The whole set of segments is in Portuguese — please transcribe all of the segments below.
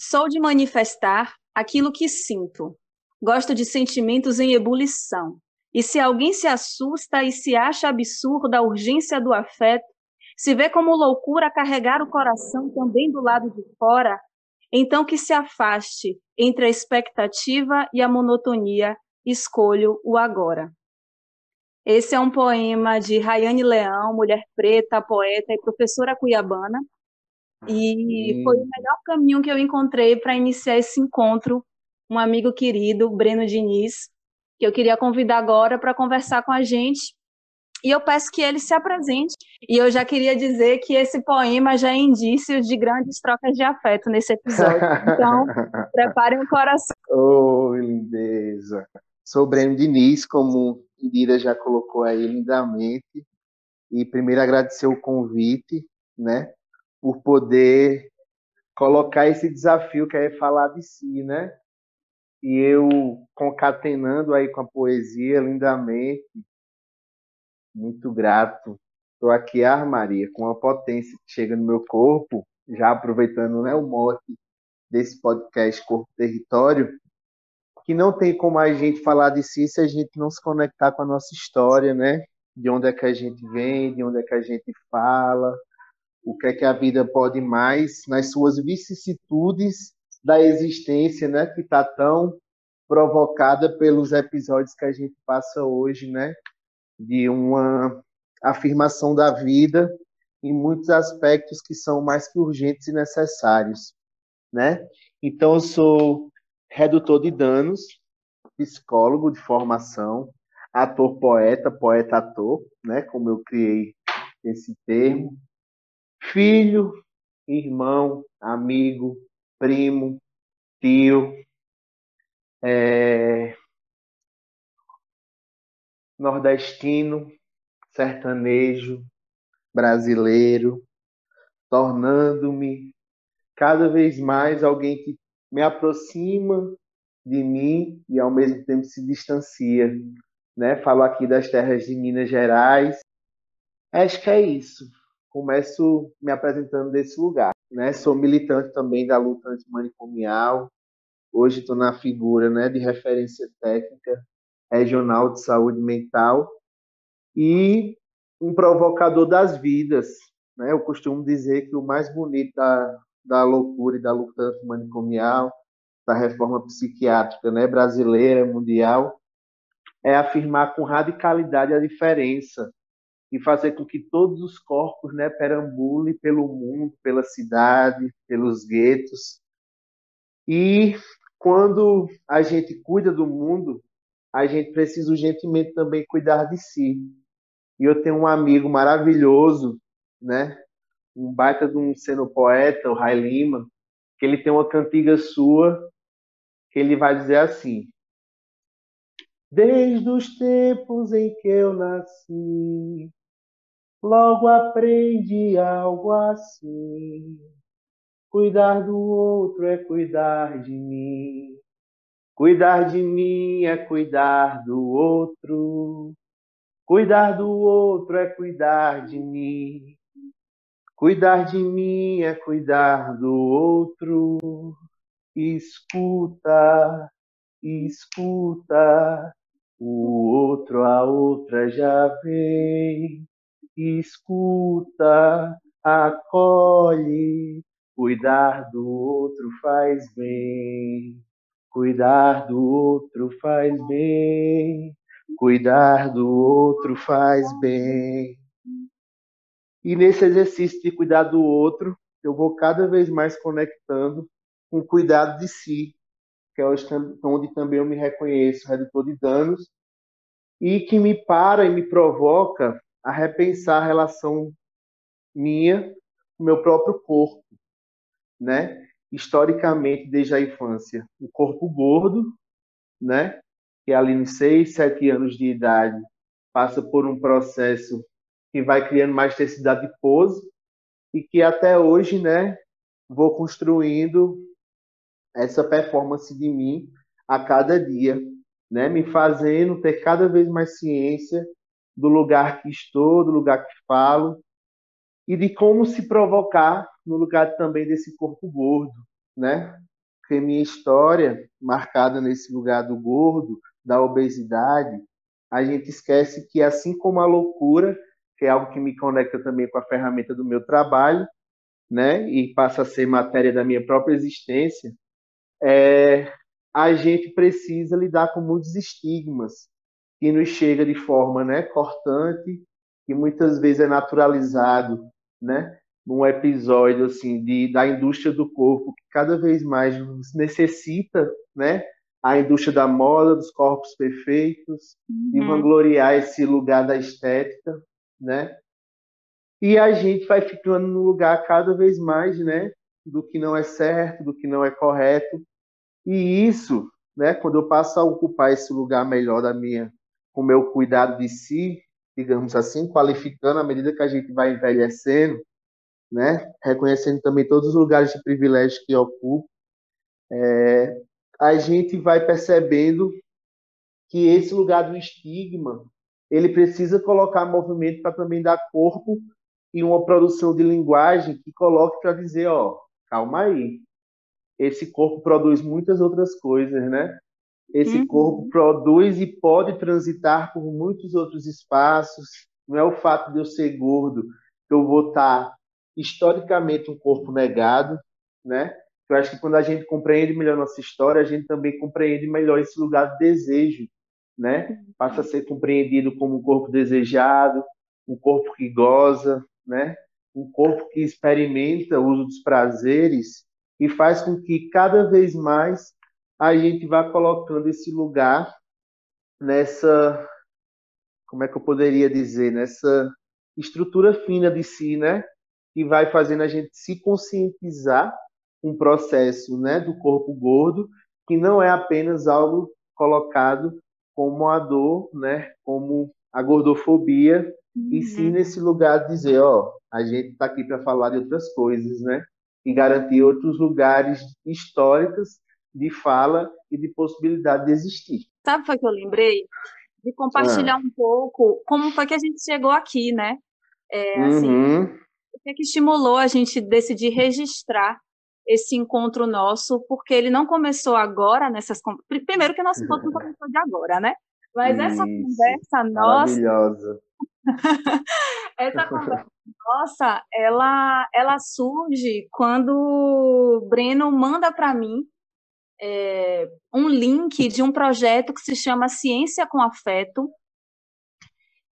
Sou de manifestar aquilo que sinto. Gosto de sentimentos em ebulição. E se alguém se assusta e se acha absurda a urgência do afeto, se vê como loucura carregar o coração também do lado de fora, então que se afaste entre a expectativa e a monotonia, escolho o agora. Esse é um poema de Rayane Leão, mulher preta, poeta e professora cuiabana. E foi o melhor caminho que eu encontrei para iniciar esse encontro. Um amigo querido, Breno Diniz, que eu queria convidar agora para conversar com a gente. E eu peço que ele se apresente. E eu já queria dizer que esse poema já é indício de grandes trocas de afeto nesse episódio. Então, preparem o coração. Oh, lindeza. Sou Breno Diniz, como Indira já colocou aí lindamente. E primeiro agradecer o convite, né, por poder colocar esse desafio que é falar de si, né? E eu concatenando aí com a poesia lindamente, muito grato. Estou aqui, ah, Maria, com a potência que chega no meu corpo, já aproveitando né, o mote desse podcast Corpo Território, que não tem como a gente falar de si se a gente não se conectar com a nossa história, né? De onde é que a gente vem, de onde é que a gente fala, o que é que a vida pode mais nas suas vicissitudes da existência, né? Que está tão provocada pelos episódios que a gente passa hoje, né? De uma afirmação da vida em muitos aspectos que são mais que urgentes e necessários, né? Então eu sou redutor de danos, psicólogo de formação, ator poeta, poeta ator, né, como eu criei esse termo, filho, irmão, amigo, primo, tio, é, nordestino, sertanejo, brasileiro, tornando-me cada vez mais alguém que me aproxima de mim e ao mesmo tempo se distancia. Né? Falo aqui das terras de Minas Gerais. Acho que é isso. Começo me apresentando desse lugar. Né? Sou militante também da luta antimanicomial. Hoje estou na figura né, de referência técnica regional de saúde mental e um provocador das vidas. Né? Eu costumo dizer que o mais bonito da, da loucura e da luta manicomial, da reforma psiquiátrica né, brasileira, mundial, é afirmar com radicalidade a diferença e fazer com que todos os corpos né, perambulem pelo mundo, pela cidade, pelos guetos. E quando a gente cuida do mundo, a gente precisa urgentemente também cuidar de si. E eu tenho um amigo maravilhoso, né, um baita de um sendo poeta, o Rai Lima, que ele tem uma cantiga sua que ele vai dizer assim: Desde os tempos em que eu nasci, logo aprendi algo assim. Cuidar do outro é cuidar de mim. Cuidar de mim é cuidar do outro. Cuidar do outro é cuidar de mim. Cuidar de mim é cuidar do outro. Escuta, escuta, o outro, a outra já vem. Escuta, acolhe, cuidar do outro faz bem. Cuidar do outro faz bem. Cuidar do outro faz bem. E nesse exercício de cuidar do outro, eu vou cada vez mais conectando com o cuidado de si, que é onde também eu me reconheço redutor de danos, e que me para e me provoca a repensar a relação minha com o meu próprio corpo, né? Historicamente, desde a infância, o corpo gordo, né? Que ali nos seis, sete anos de idade passa por um processo que vai criando mais densidade de pose e que até hoje, né, vou construindo essa performance de mim a cada dia, né, me fazendo ter cada vez mais ciência do lugar que estou, do lugar que falo e de como se provocar no lugar também desse corpo gordo, né? porque minha história, marcada nesse lugar do gordo, da obesidade, a gente esquece que, assim como a loucura, que é algo que me conecta também com a ferramenta do meu trabalho, né, e passa a ser matéria da minha própria existência, é, a gente precisa lidar com muitos estigmas que nos chega de forma, né, cortante, que muitas vezes é naturalizado, né, num episódio assim de da indústria do corpo que cada vez mais necessita, né, a indústria da moda, dos corpos perfeitos, uhum. e vangloriar esse lugar da estética, né? E a gente vai ficando no lugar cada vez mais, né, do que não é certo, do que não é correto. E isso, né, quando eu passo a ocupar esse lugar melhor da minha o meu cuidado de si, digamos assim, qualificando à medida que a gente vai envelhecendo, né, reconhecendo também todos os lugares de privilégio que ocupo, é, a gente vai percebendo que esse lugar do estigma ele precisa colocar movimento para também dar corpo e uma produção de linguagem que coloque para dizer, ó, calma aí, esse corpo produz muitas outras coisas, né? Esse uhum. corpo produz e pode transitar por muitos outros espaços. Não é o fato de eu ser gordo que eu vou estar historicamente um corpo negado, né? Eu acho que quando a gente compreende melhor nossa história, a gente também compreende melhor esse lugar de desejo, né? Passa a ser compreendido como um corpo desejado, um corpo que goza, né? Um corpo que experimenta o uso dos prazeres e faz com que cada vez mais a gente vá colocando esse lugar nessa como é que eu poderia dizer, nessa estrutura fina de si, né? Que vai fazendo a gente se conscientizar um processo né, do corpo gordo, que não é apenas algo colocado como a dor, né, como a gordofobia, uhum. e sim nesse lugar de dizer, ó, a gente está aqui para falar de outras coisas, né, e garantir outros lugares históricos de fala e de possibilidade de existir. Sabe foi que eu lembrei? De compartilhar ah. um pouco como foi que a gente chegou aqui, né? É, assim, uhum. o que, é que estimulou a gente decidir registrar esse encontro nosso, porque ele não começou agora nessas. Primeiro que o nosso encontro não começou de agora, né? Mas Isso, essa conversa nossa. Maravilhosa. essa conversa nossa, ela, ela surge quando o Breno manda para mim é, um link de um projeto que se chama Ciência com Afeto,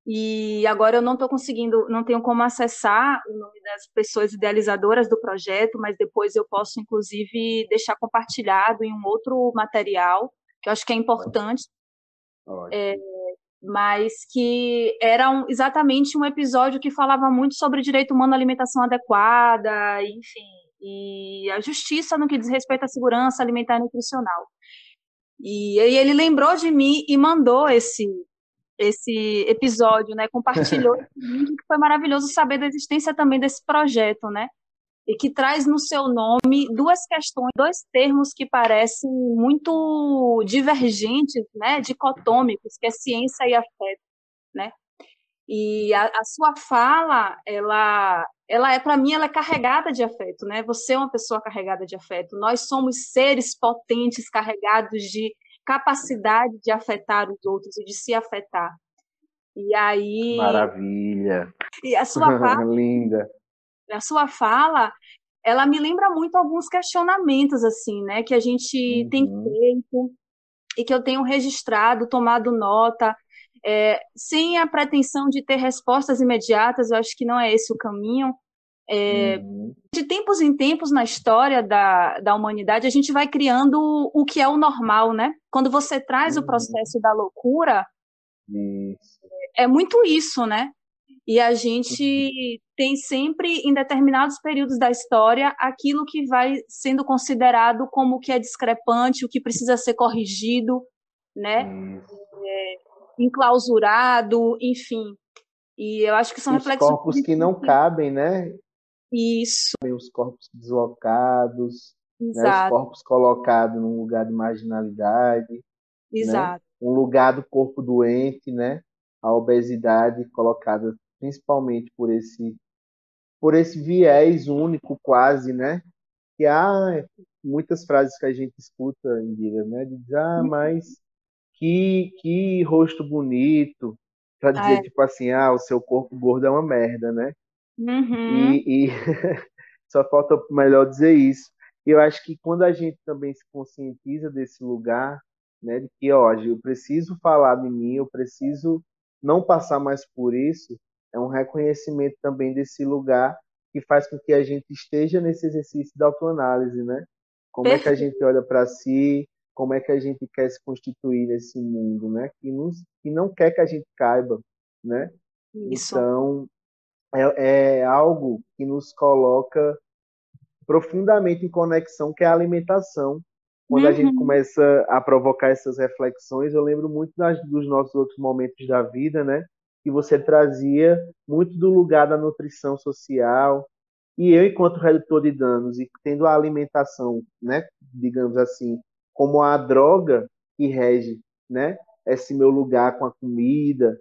e agora eu não estou conseguindo, não tenho como acessar o nome das pessoas idealizadoras do projeto, mas depois eu posso, inclusive, deixar compartilhado em um outro material, que eu acho que é importante. É, mas que era um, exatamente um episódio que falava muito sobre direito humano à alimentação adequada, enfim, e a justiça no que diz respeito à segurança alimentar e nutricional. E aí ele lembrou de mim e mandou esse esse episódio, né? Compartilhou que foi maravilhoso saber da existência também desse projeto, né? E que traz no seu nome duas questões, dois termos que parecem muito divergentes, né? Dicotômicos, que é ciência e afeto, né? E a, a sua fala, ela, ela é para mim, ela é carregada de afeto, né? Você é uma pessoa carregada de afeto. Nós somos seres potentes, carregados de capacidade de afetar os outros e de se afetar. E aí. Maravilha! E a sua fala. Linda! A sua fala, ela me lembra muito alguns questionamentos, assim, né? Que a gente uhum. tem feito e que eu tenho registrado, tomado nota. É, sem a pretensão de ter respostas imediatas, eu acho que não é esse o caminho, é, uhum. De tempos em tempos na história da, da humanidade, a gente vai criando o que é o normal, né? Quando você traz uhum. o processo da loucura, isso. é muito isso, né? E a gente uhum. tem sempre, em determinados períodos da história, aquilo que vai sendo considerado como o que é discrepante, o que precisa ser corrigido, né? Enclausurado, enfim. E eu acho que são Os reflexos. corpos que não cabem, né? Isso. Os corpos deslocados, né? os corpos colocados num lugar de marginalidade. Né? Exato. Né? Um lugar do corpo doente, né? A obesidade colocada principalmente por esse por esse viés único quase, né? que há muitas frases que a gente escuta, Indira, né? De dizer, ah, Uhum. mas que, que rosto bonito, para Ah, dizer é. tipo assim, ah, o seu corpo gordo é uma merda, né? Uhum. E, e só falta melhor dizer isso. Eu acho que quando a gente também se conscientiza desse lugar, né, de que, ó, eu preciso falar de mim, eu preciso não passar mais por isso, é um reconhecimento também desse lugar que faz com que a gente esteja nesse exercício da autoanálise, né? Como é que a Perfeito. gente olha para si, como é que a gente quer se constituir nesse mundo, né? Que, nos, que não quer que a gente caiba, né? Isso. Então, é, é algo que nos coloca profundamente em conexão, que é a alimentação. Quando a gente Uhum. começa a provocar essas reflexões, eu lembro muito das, dos nossos outros momentos da vida, né? Que você trazia muito do lugar da nutrição social. E eu, enquanto redutor de danos e tendo a alimentação, né, digamos assim, como a droga que rege, né, esse meu lugar com a comida,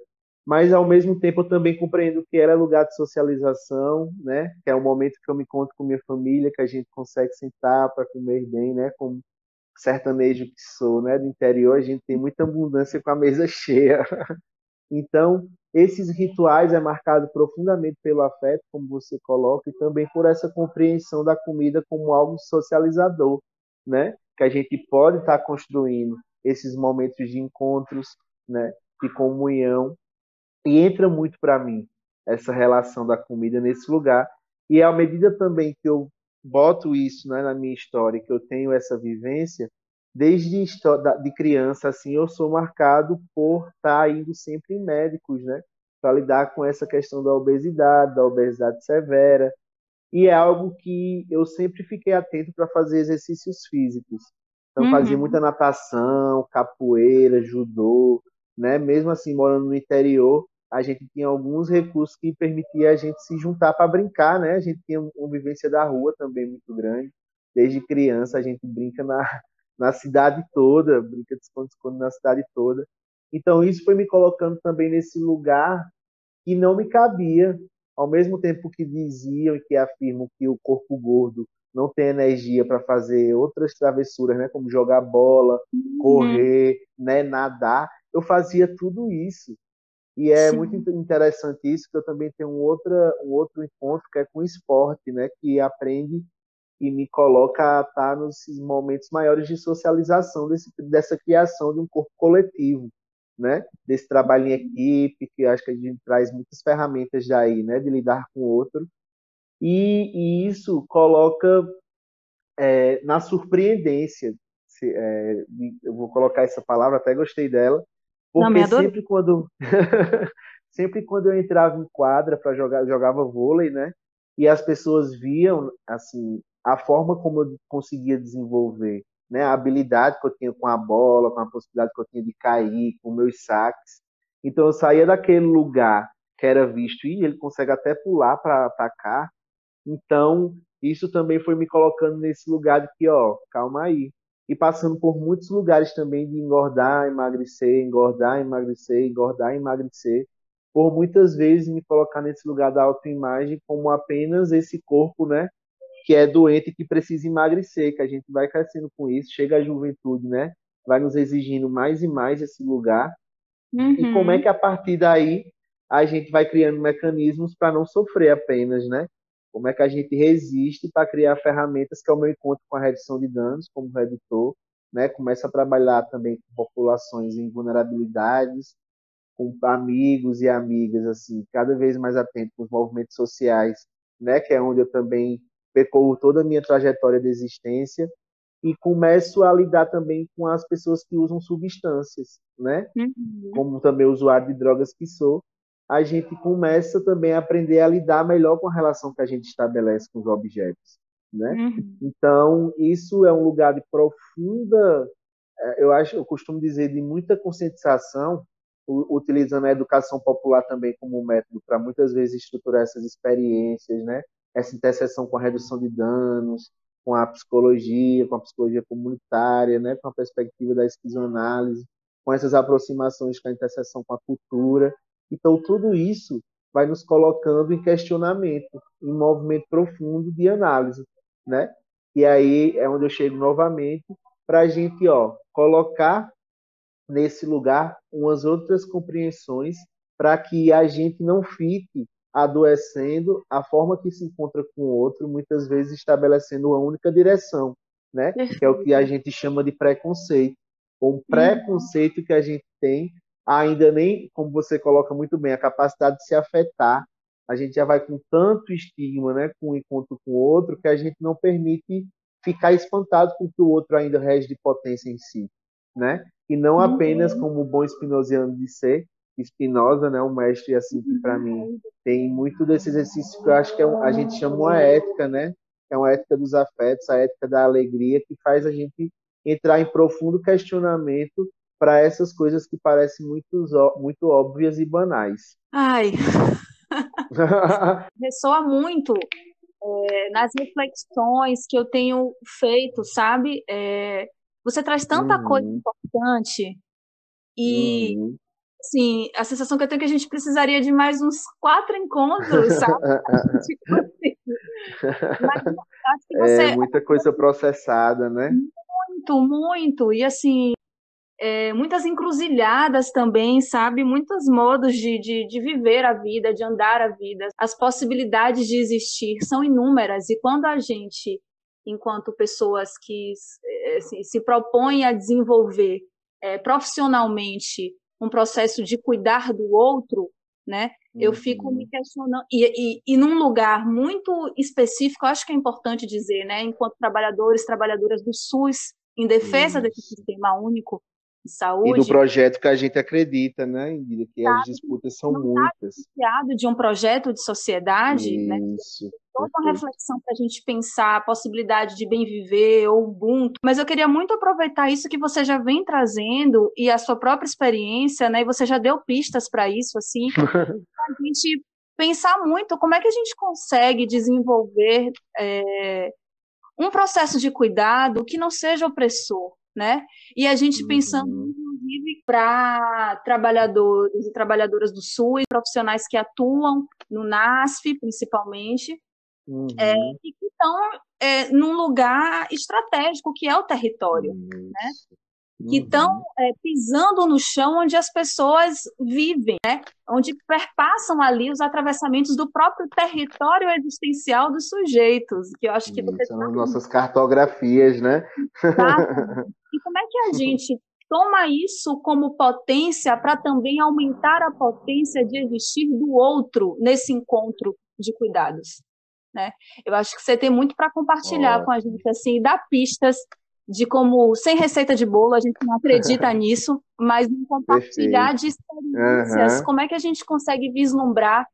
mas ao mesmo tempo eu também compreendo que ela é lugar de socialização, né? Que é o momento que eu me encontro com minha família, que a gente consegue sentar para comer bem, né? Como sertanejo que sou, né? Do interior a gente tem muita abundância com a mesa cheia. Então, esses rituais é marcado profundamente pelo afeto, como você coloca, e também por essa compreensão da comida como algo socializador, né? Que a gente pode estar construindo esses momentos de encontros, né? De comunhão e entra muito para mim essa relação da comida nesse lugar. E à medida também que eu boto isso né, na minha história, que eu tenho essa vivência, desde de criança, assim, eu sou marcado por estar indo sempre em médicos, né? Para lidar com essa questão da obesidade, da obesidade severa. E é algo que eu sempre fiquei atento para fazer exercícios físicos. Então, fazia muita Uhum. natação, capoeira, judô, né? Mesmo assim, morando no interior, a gente tinha alguns recursos que permitia a gente se juntar para brincar, né? A gente tinha uma vivência da rua também muito grande. Desde criança, a gente brinca na, na cidade toda, brinca de esconde-esconde na cidade toda. Então, isso foi me colocando também nesse lugar que não me cabia, ao mesmo tempo que diziam e que afirmam que o corpo gordo não tem energia para fazer outras travessuras, né, como jogar bola, Uhum. correr, né, nadar, eu fazia tudo isso. E é muito Sim. interessante isso, que eu também tenho um, outra, um outro encontro que é com o esporte, né, que aprende e me coloca a estar nos momentos maiores de socialização desse, dessa criação de um corpo coletivo, né? Desse trabalho em equipe, que acho que a gente traz muitas ferramentas daí, né? De lidar com o outro. E, e isso coloca é, na surpreendência, se, é, eu vou colocar essa palavra, até gostei dela, Não, porque adorei. sempre quando sempre quando eu entrava em quadra para jogar, jogava vôlei, né? E as pessoas viam assim a forma como eu conseguia desenvolver, né? A habilidade que eu tinha com a bola, com a possibilidade que eu tinha de cair, com meus saques. Então eu saía daquele lugar que era visto e ele consegue até pular para atacar. Então isso também foi me colocando nesse lugar de que, ó, calma aí. E passando por muitos lugares também de engordar, emagrecer, engordar, emagrecer, engordar, emagrecer por muitas vezes me colocar nesse lugar da autoimagem como apenas esse corpo, né, que é doente e que precisa emagrecer, que a gente vai crescendo com isso, chega a juventude, né, vai nos exigindo mais e mais esse lugar. E como é Uhum. que a partir daí a gente vai criando mecanismos para não sofrer apenas, né? Como é que a gente resiste para criar ferramentas que é o meu encontro com a redução de danos como redutor, né? Começa a trabalhar também com populações em vulnerabilidades, com amigos e amigas, assim, cada vez mais atento com os movimentos sociais, né, que é onde eu também percorro toda a minha trajetória de existência e começo a lidar também com as pessoas que usam substâncias, né, Uhum. como também usuário de drogas que sou, a gente começa também a aprender a lidar melhor com a relação que a gente estabelece com os objetos, né? Uhum. Então, isso é um lugar de profunda eu acho, eu costumo dizer, de muita conscientização, utilizando a educação popular também como método para muitas vezes estruturar essas experiências, né? Essa interseção com a redução de danos, com a psicologia, com a psicologia comunitária, né? Com a perspectiva da esquizoanálise, com essas aproximações com a interseção com a cultura. Então, tudo isso vai nos colocando em questionamento, em movimento profundo de análise, né? E aí é onde eu chego novamente para a gente ó, colocar nesse lugar umas outras compreensões para que a gente não fique adoecendo a forma que se encontra com o outro, muitas vezes estabelecendo uma única direção, né? Que é o que a gente chama de preconceito. Um preconceito que a gente tem ainda nem, como você coloca muito bem, a capacidade de se afetar. A gente já vai com tanto estigma, né, com um encontro com o outro, que a gente não permite ficar espantado com o que o outro ainda rege de potência em si, né? E não apenas como o bom espinosiano de ser, Spinoza, né, um mestre assim que para mim tem muito desse exercício que eu acho que é um, a gente chama uma ética, né? É uma ética dos afetos, a ética da alegria que faz a gente entrar em profundo questionamento para essas coisas que parecem muito, muito óbvias e banais. Ai, ressoa muito é, nas reflexões que eu tenho feito, sabe? É, você traz tanta uhum. coisa importante e uhum assim, a sensação que eu tenho é que a gente precisaria de mais uns quatro encontros, sabe? tipo assim. Mas acho que você... É muita coisa processada, né? Muito, muito. E assim, é, muitas encruzilhadas também, sabe? Muitos modos de, de, de viver a vida, de andar a vida. As possibilidades de existir são inúmeras. E quando a gente, enquanto pessoas que assim, se propõem a desenvolver é, profissionalmente um processo de cuidar do outro, né? Eu uhum. fico me questionando. E, e, e num lugar muito específico, acho que é importante dizer, né? Enquanto trabalhadores, trabalhadoras do SUS, em defesa Isso. desse sistema único de saúde. E do projeto que a gente acredita, né? Que as disputas são muitas. Está de um projeto de sociedade, né? Isso. né? toda uma reflexão para a gente pensar a possibilidade de bem viver ou Ubuntu. Mas eu queria muito aproveitar isso que você já vem trazendo e a sua própria experiência, né? E você já deu pistas para isso, assim, a gente pensar muito como é que a gente consegue desenvolver é, um processo de cuidado que não seja opressor, né? E a gente pensando, uhum. inclusive, para trabalhadores e trabalhadoras do SUS, profissionais que atuam no NASF, principalmente, uhum. é, e que estão é, num lugar estratégico que é o território, uhum. né? que estão é, pisando no chão onde as pessoas vivem, né? onde perpassam ali os atravessamentos do próprio território existencial dos sujeitos, que eu acho que você são nossas cartografias, né? e como é que a gente toma isso como potência para também aumentar a potência de existir do outro nesse encontro de cuidados? né? Eu acho que você tem muito para compartilhar oh. com a gente, assim, dar pistas de como, sem receita de bolo, a gente não acredita nisso, mas compartilhar Perfeito. de experiências, uhum. como é que a gente consegue vislumbrar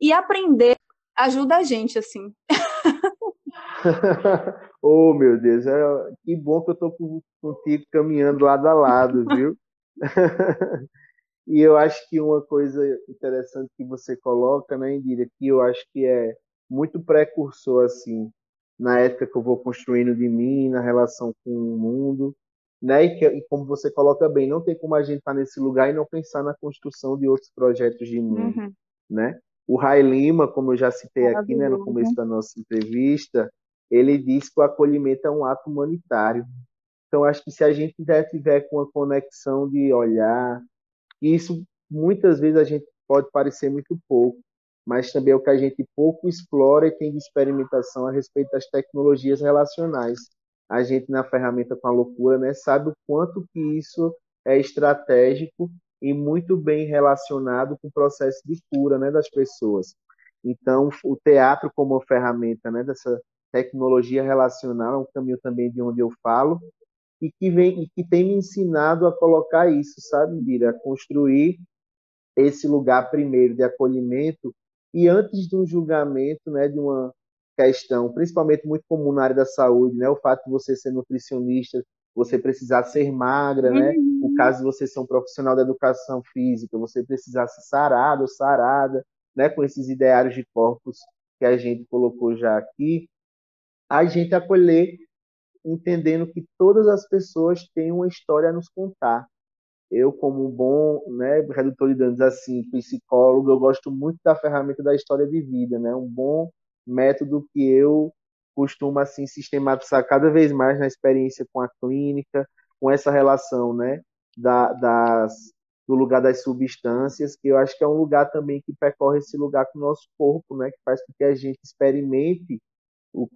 e aprender, ajuda a gente, assim. oh, meu Deus, é, que bom que eu estou contigo caminhando lado a lado, viu? e eu acho que uma coisa interessante que você coloca, né, Indira, que eu acho que é muito precursor assim na ética que eu vou construindo de mim, na relação com o mundo, né? E, que, e como você coloca bem, não tem como a gente estar tá nesse lugar e não pensar na construção de outros projetos de mundo, uhum. né? O Rai Lima, como eu já citei aqui, né, no começo da nossa entrevista, ele diz que o acolhimento é um ato humanitário. Então, acho que se a gente tiver com a conexão de olhar, isso muitas vezes a gente pode parecer muito pouco, mas também é o que a gente pouco explora e tem de experimentação a respeito das tecnologias relacionais. A gente, na ferramenta com a loucura, né, sabe o quanto que isso é estratégico e muito bem relacionado com o processo de cura né, das pessoas. Então, o teatro como ferramenta né, dessa tecnologia relacional é um caminho também de onde eu falo e que vem e que tem me ensinado a colocar isso, sabe, Bira, a construir esse lugar primeiro de acolhimento e antes de um julgamento, né, de uma questão, principalmente muito comum na área da saúde, né, o fato de você ser nutricionista, você precisar ser magra, né, uhum. o caso de você ser um profissional da educação física, você precisar ser sarado sarada, né, com esses ideários de corpos que a gente colocou já aqui, a gente acolher entendendo que todas as pessoas têm uma história a nos contar, eu, como um bom né, redutor de danos, assim, psicólogo, eu gosto muito da ferramenta da história de vida, né? Um bom método que eu costuma assim sistematizar cada vez mais na experiência com a clínica, com essa relação, né, da, das, do lugar das substâncias, que eu acho que é um lugar também que percorre esse lugar com o nosso corpo, né, que faz com que a gente experimente, o,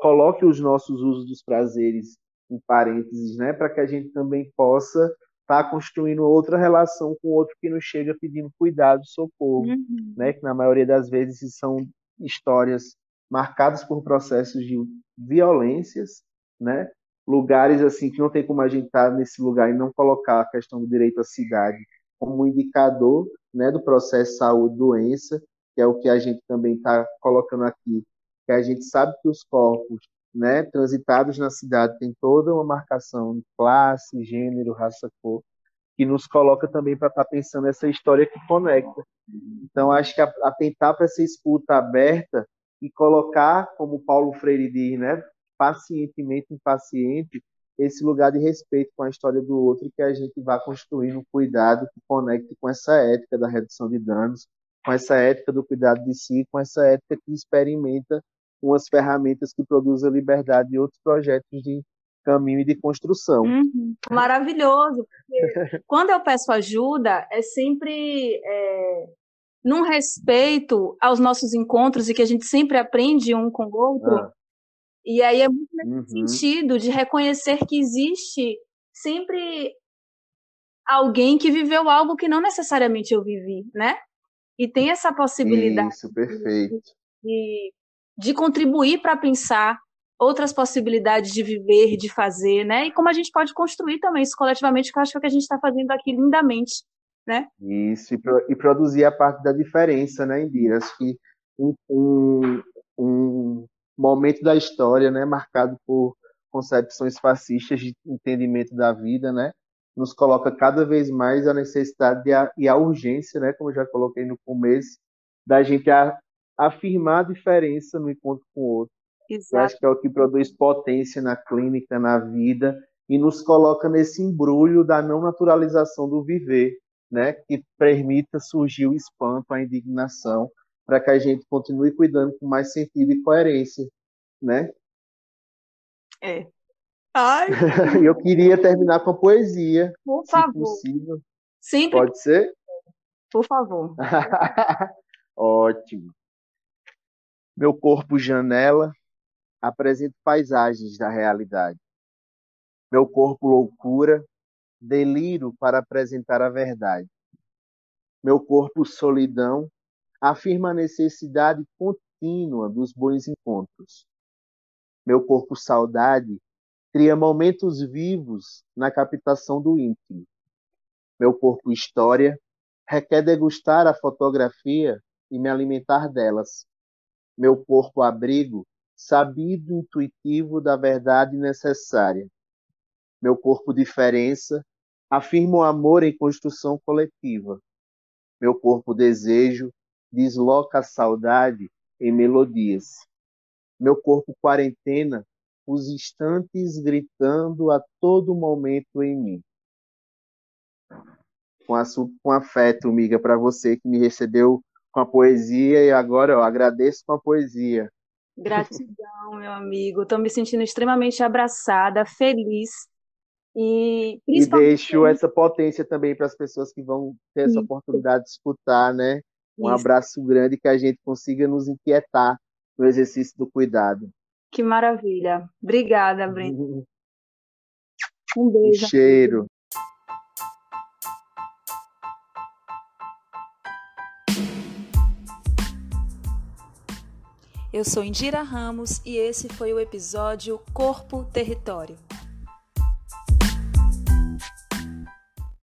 coloque os nossos usos dos prazeres em parênteses, né, para que a gente também possa estar tá construindo outra relação com outro que nos chega pedindo cuidado, socorro, uhum. né, que na maioria das vezes são histórias marcadas por processos de violências, né, lugares assim que não tem como a gente estar tá nesse lugar e não colocar a questão do direito à cidade como um indicador né, do processo saúde-doença, que é o que a gente também está colocando aqui, que a gente sabe que os corpos né, transitados na cidade têm toda uma marcação de classe, gênero, raça, cor, que nos coloca também para estar tá pensando essa história que conecta. Então, acho que atentar para essa escuta aberta e colocar, como Paulo Freire diz, né, pacientemente impaciente, esse lugar de respeito com a história do outro que a gente vá construindo um cuidado que conecte com essa ética da redução de danos, com essa ética do cuidado de si, com essa ética que experimenta umas ferramentas que produzam liberdade e outros projetos de caminho e de construção. Uhum. Maravilhoso, porque quando eu peço ajuda, é sempre é, num respeito aos nossos encontros e que a gente sempre aprende um com o outro. Ah. E aí é muito nesse uhum. sentido de reconhecer que existe sempre alguém que viveu algo que não necessariamente eu vivi, né? E tem essa possibilidade Isso, perfeito. De, de contribuir para pensar outras possibilidades de viver, de fazer, né? E como a gente pode construir também isso coletivamente, que eu acho que é o que a gente está fazendo aqui lindamente, né? Isso, e, pro, e, produzir a parte da diferença, né, Indira? Acho que um, um, um momento da história, né, marcado por concepções fascistas de entendimento da vida, né, nos coloca cada vez mais a necessidade de a, e a urgência, né, como eu já coloquei no começo, da gente a, afirmar a diferença no encontro com o outro. Exato. Eu acho que é o que produz potência na clínica, na vida, e nos coloca nesse embrulho da não naturalização do viver, né, que permita surgir o espanto, a indignação, para que a gente continue cuidando com mais sentido e coerência, né? É. Ai. Eu queria terminar com a poesia, Por se favor. possível. Sempre. Pode ser? Por favor. Ótimo. Meu corpo janela apresenta paisagens da realidade. Meu corpo loucura, deliro para apresentar a verdade. Meu corpo solidão afirma a necessidade contínua dos bons encontros. Meu corpo saudade cria momentos vivos na captação do íntimo. Meu corpo história requer degustar a fotografia e me alimentar delas. Meu corpo abrigo sabido intuitivo da verdade necessária. Meu corpo diferença afirma o amor em construção coletiva. Meu corpo desejo desloca a saudade em melodias. Meu corpo quarentena, os instantes gritando a todo momento em mim. Com, a, com afeto, amiga, para você que me recebeu com a poesia e agora eu agradeço com a poesia. Gratidão, meu amigo. Estou me sentindo extremamente abraçada, feliz. E, e deixo essa potência também para as pessoas que vão ter essa oportunidade de escutar, né? Um Isso. abraço grande que a gente consiga nos inquietar no exercício do cuidado. Que maravilha. Obrigada, Brenda. Um beijo. Um cheiro. Eu sou Indira Ramos e esse foi o episódio Corpo Território.